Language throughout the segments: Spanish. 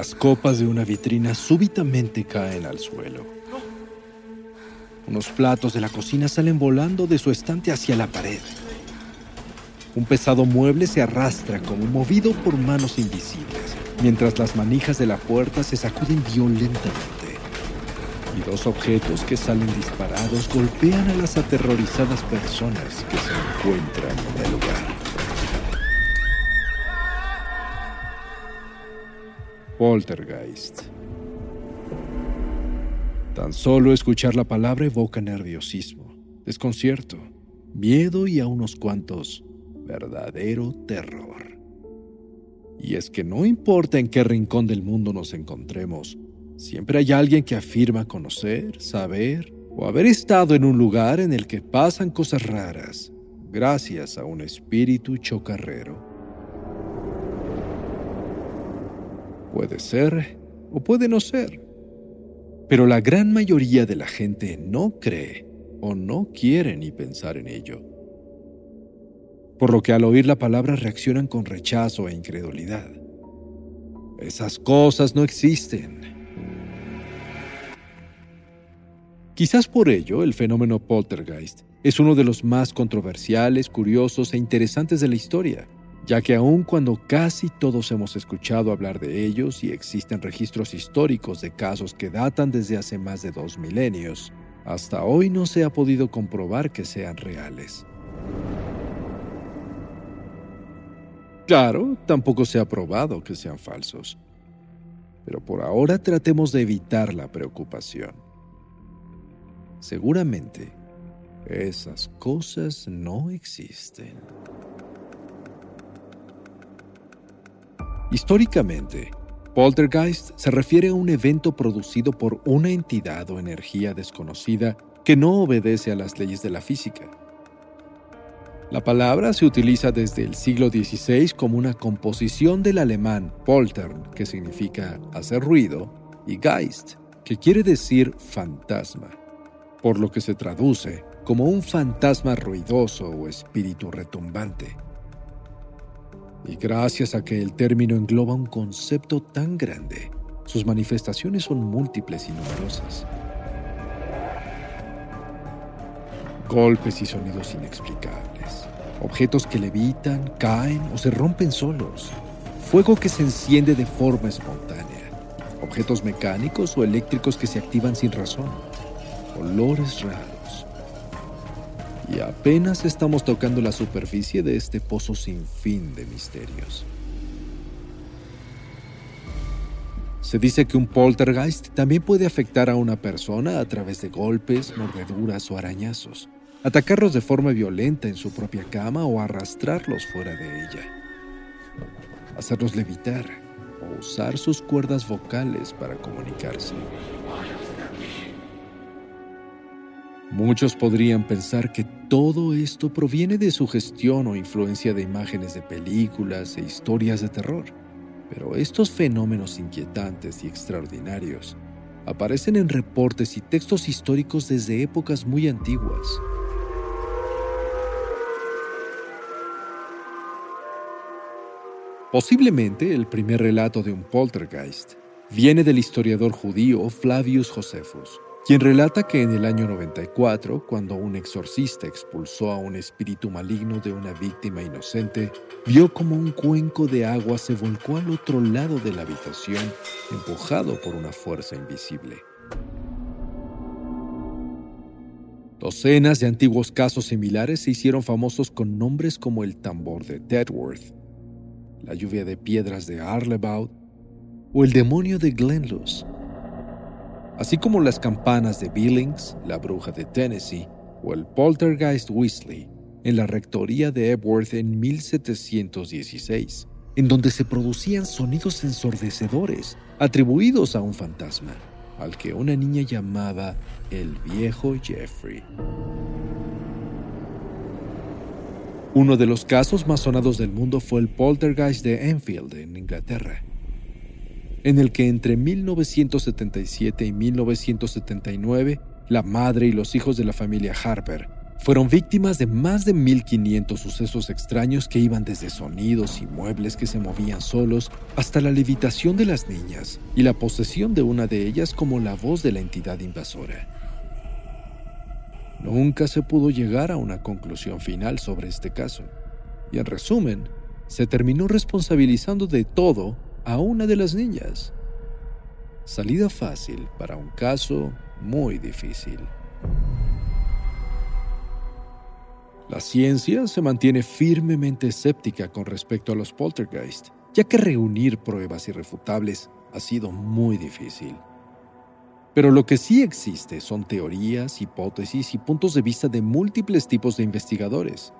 Las copas de una vitrina súbitamente caen al suelo. Unos platos de la cocina salen volando de su estante hacia la pared. Un pesado mueble se arrastra como movido por manos invisibles, mientras las manijas de la puerta se sacuden violentamente. Y dos objetos que salen disparados golpean a las aterrorizadas personas que se encuentran en el lugar. Poltergeist. Tan solo escuchar la palabra evoca nerviosismo, desconcierto, miedo y a unos cuantos verdadero terror. Y es que no importa en qué rincón del mundo nos encontremos, siempre hay alguien que afirma conocer, saber o haber estado en un lugar en el que pasan cosas raras gracias a un espíritu chocarrero. Puede ser o puede no ser, pero la gran mayoría de la gente no cree o no quiere ni pensar en ello por lo que al oír la palabra reaccionan con rechazo e incredulidad. Esas cosas no existen. Quizás por ello el fenómeno poltergeist es uno de los más controversiales, curiosos e interesantes de la historia, ya que aun cuando casi todos hemos escuchado hablar de ellos y existen registros históricos de casos que datan desde hace más de dos milenios, hasta hoy no se ha podido comprobar que sean reales. Claro, tampoco se ha probado que sean falsos. Pero por ahora tratemos de evitar la preocupación. Seguramente, esas cosas no existen. Históricamente, poltergeist se refiere a un evento producido por una entidad o energía desconocida que no obedece a las leyes de la física la palabra se utiliza desde el siglo XVI como una composición del alemán poltern, que significa hacer ruido, y Geist, que quiere decir fantasma, por lo que se traduce como un fantasma ruidoso o espíritu retumbante. Y gracias a que el término engloba un concepto tan grande, sus manifestaciones son múltiples y numerosas. Golpes y sonidos inexplicables objetos que levitan, caen o se rompen solos, fuego que se enciende de forma espontánea, objetos mecánicos o eléctricos que se activan sin razón, olores raros. Y apenas estamos tocando la superficie de este pozo sin fin de misterios. Se dice que un poltergeist también puede afectar a una persona a través de golpes, mordeduras o arañazos atacarlos de forma violenta en su propia cama o arrastrarlos fuera de ella, hacerlos levitar o usar sus cuerdas vocales para comunicarse. Muchos podrían pensar que todo esto proviene de sugestión o influencia de imágenes de películas e historias de terror, pero estos fenómenos inquietantes y extraordinarios aparecen en reportes y textos históricos desde épocas muy antiguas. Posiblemente el primer relato de un poltergeist viene del historiador judío Flavius Josephus, quien relata que en el año 94, cuando un exorcista expulsó a un espíritu maligno de una víctima inocente, vio como un cuenco de agua se volcó al otro lado de la habitación, empujado por una fuerza invisible. Docenas de antiguos casos similares se hicieron famosos con nombres como el tambor de Deadworth, la lluvia de piedras de Arlebaut o el demonio de Glenluce, así como las campanas de Billings, la bruja de Tennessee o el poltergeist Weasley en la rectoría de Epworth en 1716, en donde se producían sonidos ensordecedores atribuidos a un fantasma, al que una niña llamaba el viejo Jeffrey. Uno de los casos más sonados del mundo fue el poltergeist de Enfield, en Inglaterra, en el que entre 1977 y 1979 la madre y los hijos de la familia Harper fueron víctimas de más de 1500 sucesos extraños que iban desde sonidos y muebles que se movían solos hasta la levitación de las niñas y la posesión de una de ellas como la voz de la entidad invasora. Nunca se pudo llegar a una conclusión final sobre este caso, y en resumen, se terminó responsabilizando de todo a una de las niñas. Salida fácil para un caso muy difícil. La ciencia se mantiene firmemente escéptica con respecto a los poltergeist, ya que reunir pruebas irrefutables ha sido muy difícil. Pero lo que sí existe son teorías, hipótesis y puntos de vista de múltiples tipos de investigadores,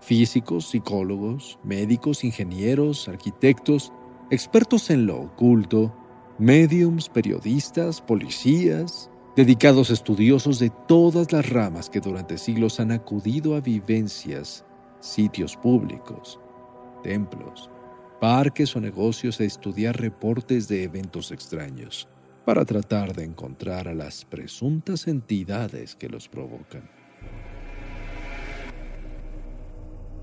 físicos, psicólogos, médicos, ingenieros, arquitectos, expertos en lo oculto, mediums, periodistas, policías, dedicados estudiosos de todas las ramas que durante siglos han acudido a vivencias, sitios públicos, templos, parques o negocios a estudiar reportes de eventos extraños para tratar de encontrar a las presuntas entidades que los provocan.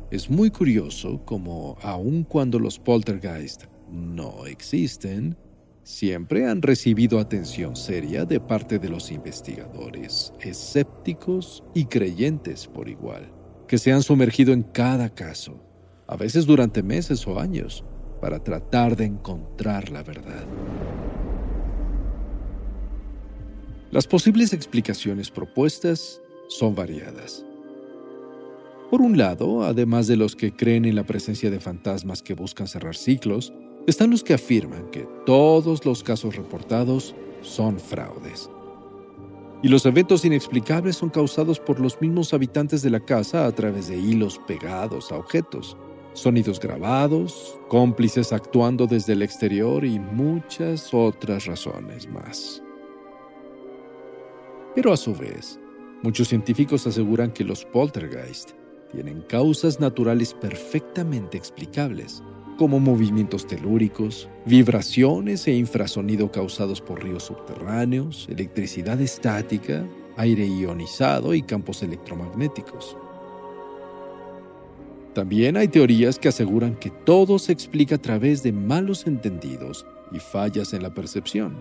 Es muy curioso como, aun cuando los poltergeist no existen, siempre han recibido atención seria de parte de los investigadores, escépticos y creyentes por igual, que se han sumergido en cada caso, a veces durante meses o años, para tratar de encontrar la verdad. Las posibles explicaciones propuestas son variadas. Por un lado, además de los que creen en la presencia de fantasmas que buscan cerrar ciclos, están los que afirman que todos los casos reportados son fraudes. Y los eventos inexplicables son causados por los mismos habitantes de la casa a través de hilos pegados a objetos, sonidos grabados, cómplices actuando desde el exterior y muchas otras razones más. Pero a su vez, muchos científicos aseguran que los poltergeist tienen causas naturales perfectamente explicables como movimientos telúricos, vibraciones e infrasonido causados por ríos subterráneos, electricidad estática, aire ionizado y campos electromagnéticos. También hay teorías que aseguran que todo se explica a través de malos entendidos y fallas en la percepción.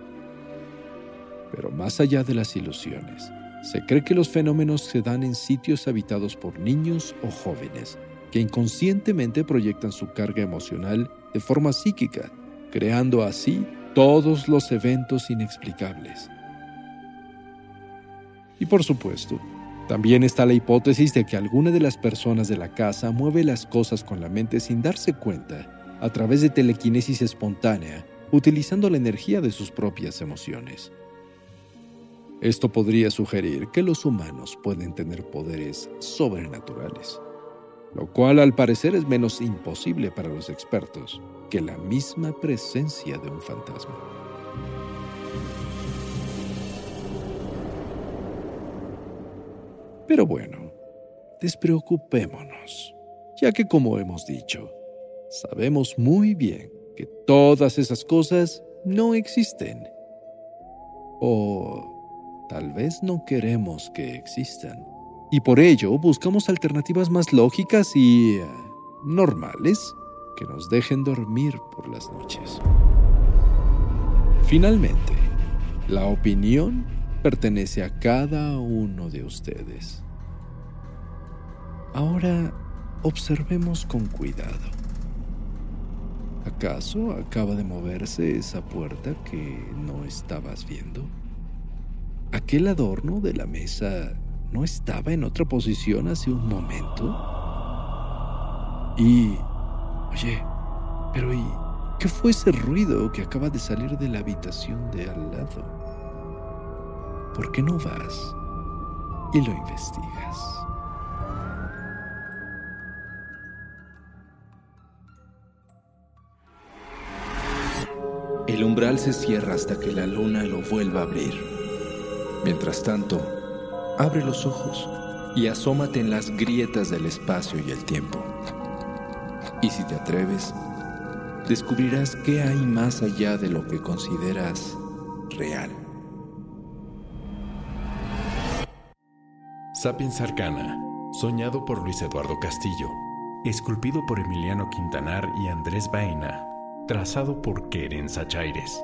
Pero más allá de las ilusiones, se cree que los fenómenos se dan en sitios habitados por niños o jóvenes que inconscientemente proyectan su carga emocional de forma psíquica, creando así todos los eventos inexplicables. Y por supuesto, también está la hipótesis de que alguna de las personas de la casa mueve las cosas con la mente sin darse cuenta, a través de telequinesis espontánea, utilizando la energía de sus propias emociones. Esto podría sugerir que los humanos pueden tener poderes sobrenaturales lo cual al parecer es menos imposible para los expertos que la misma presencia de un fantasma. Pero bueno, despreocupémonos, ya que como hemos dicho, sabemos muy bien que todas esas cosas no existen. O tal vez no queremos que existan y por ello buscamos alternativas más lógicas y eh, normales que nos dejen dormir por las noches. Finalmente, la opinión pertenece a cada uno de ustedes. Ahora observemos con cuidado. ¿Acaso acaba de moverse esa puerta que no estabas viendo? ¿Aquel adorno de la mesa ¿No estaba en otra posición hace un momento? Y... Oye, pero ¿y qué fue ese ruido que acaba de salir de la habitación de al lado? ¿Por qué no vas y lo investigas? El umbral se cierra hasta que la luna lo vuelva a abrir. Mientras tanto, abre los ojos y asómate en las grietas del espacio y el tiempo. Y si te atreves, descubrirás qué hay más allá de lo que consideras real. Sapiens Arcana, soñado por Luis Eduardo Castillo, esculpido por Emiliano Quintanar y Andrés Baena, trazado por Keren Sachaires.